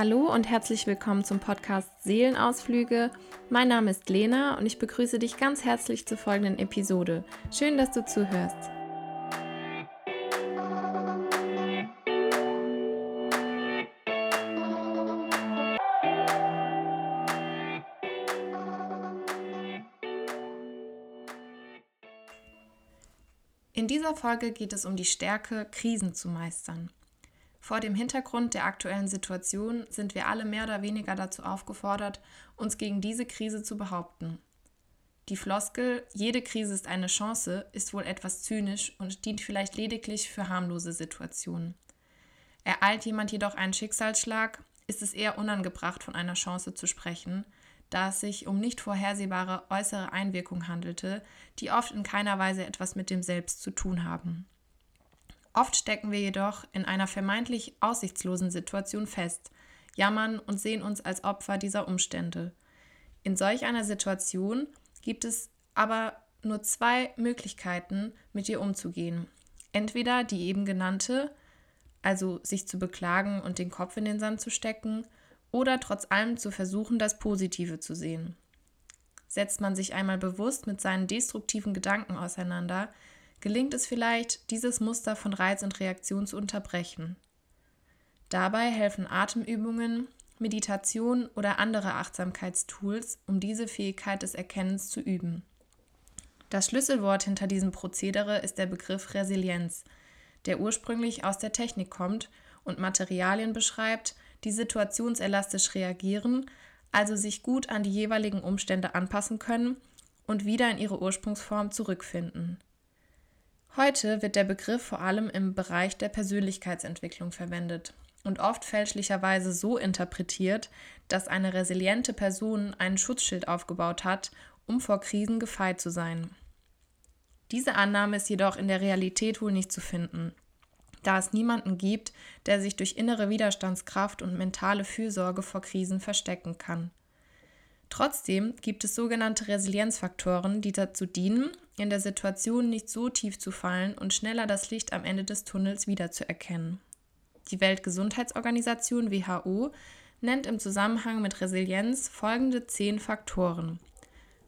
Hallo und herzlich willkommen zum Podcast Seelenausflüge. Mein Name ist Lena und ich begrüße dich ganz herzlich zur folgenden Episode. Schön, dass du zuhörst. In dieser Folge geht es um die Stärke, Krisen zu meistern. Vor dem Hintergrund der aktuellen Situation sind wir alle mehr oder weniger dazu aufgefordert, uns gegen diese Krise zu behaupten. Die Floskel jede Krise ist eine Chance ist wohl etwas zynisch und dient vielleicht lediglich für harmlose Situationen. Ereilt jemand jedoch einen Schicksalsschlag, ist es eher unangebracht, von einer Chance zu sprechen, da es sich um nicht vorhersehbare äußere Einwirkungen handelte, die oft in keiner Weise etwas mit dem Selbst zu tun haben. Oft stecken wir jedoch in einer vermeintlich aussichtslosen Situation fest, jammern und sehen uns als Opfer dieser Umstände. In solch einer Situation gibt es aber nur zwei Möglichkeiten, mit ihr umzugehen. Entweder die eben genannte, also sich zu beklagen und den Kopf in den Sand zu stecken, oder trotz allem zu versuchen, das Positive zu sehen. Setzt man sich einmal bewusst mit seinen destruktiven Gedanken auseinander, gelingt es vielleicht, dieses Muster von Reiz und Reaktion zu unterbrechen. Dabei helfen Atemübungen, Meditation oder andere Achtsamkeitstools, um diese Fähigkeit des Erkennens zu üben. Das Schlüsselwort hinter diesem Prozedere ist der Begriff Resilienz, der ursprünglich aus der Technik kommt und Materialien beschreibt, die situationselastisch reagieren, also sich gut an die jeweiligen Umstände anpassen können und wieder in ihre Ursprungsform zurückfinden. Heute wird der Begriff vor allem im Bereich der Persönlichkeitsentwicklung verwendet und oft fälschlicherweise so interpretiert, dass eine resiliente Person einen Schutzschild aufgebaut hat, um vor Krisen gefeit zu sein. Diese Annahme ist jedoch in der Realität wohl nicht zu finden, da es niemanden gibt, der sich durch innere Widerstandskraft und mentale Fürsorge vor Krisen verstecken kann. Trotzdem gibt es sogenannte Resilienzfaktoren, die dazu dienen, in der Situation nicht so tief zu fallen und schneller das Licht am Ende des Tunnels wiederzuerkennen. Die Weltgesundheitsorganisation WHO nennt im Zusammenhang mit Resilienz folgende zehn Faktoren.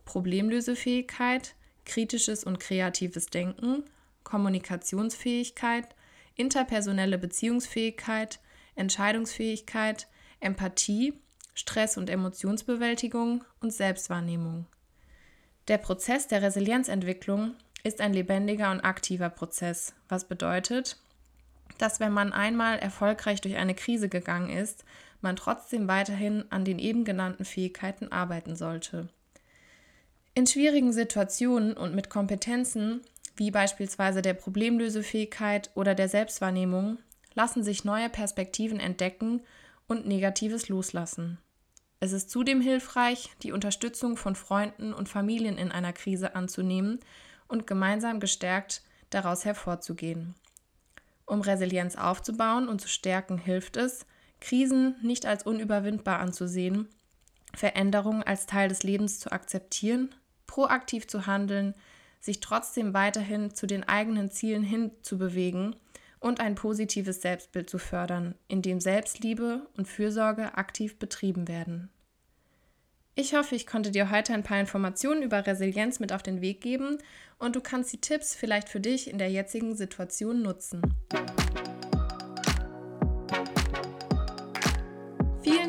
Problemlösefähigkeit, kritisches und kreatives Denken, Kommunikationsfähigkeit, interpersonelle Beziehungsfähigkeit, Entscheidungsfähigkeit, Empathie, Stress- und Emotionsbewältigung und Selbstwahrnehmung. Der Prozess der Resilienzentwicklung ist ein lebendiger und aktiver Prozess, was bedeutet, dass wenn man einmal erfolgreich durch eine Krise gegangen ist, man trotzdem weiterhin an den eben genannten Fähigkeiten arbeiten sollte. In schwierigen Situationen und mit Kompetenzen wie beispielsweise der Problemlösefähigkeit oder der Selbstwahrnehmung lassen sich neue Perspektiven entdecken und Negatives loslassen. Es ist zudem hilfreich, die Unterstützung von Freunden und Familien in einer Krise anzunehmen und gemeinsam gestärkt daraus hervorzugehen. Um Resilienz aufzubauen und zu stärken, hilft es, Krisen nicht als unüberwindbar anzusehen, Veränderungen als Teil des Lebens zu akzeptieren, proaktiv zu handeln, sich trotzdem weiterhin zu den eigenen Zielen hinzubewegen und ein positives Selbstbild zu fördern, in dem Selbstliebe und Fürsorge aktiv betrieben werden. Ich hoffe, ich konnte dir heute ein paar Informationen über Resilienz mit auf den Weg geben und du kannst die Tipps vielleicht für dich in der jetzigen Situation nutzen.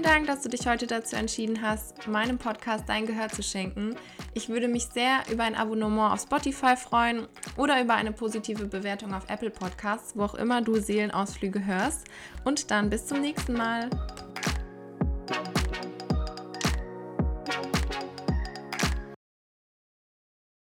Vielen Dank, dass du dich heute dazu entschieden hast, meinem Podcast dein Gehör zu schenken. Ich würde mich sehr über ein Abonnement auf Spotify freuen oder über eine positive Bewertung auf Apple Podcasts, wo auch immer du Seelenausflüge hörst. Und dann bis zum nächsten Mal.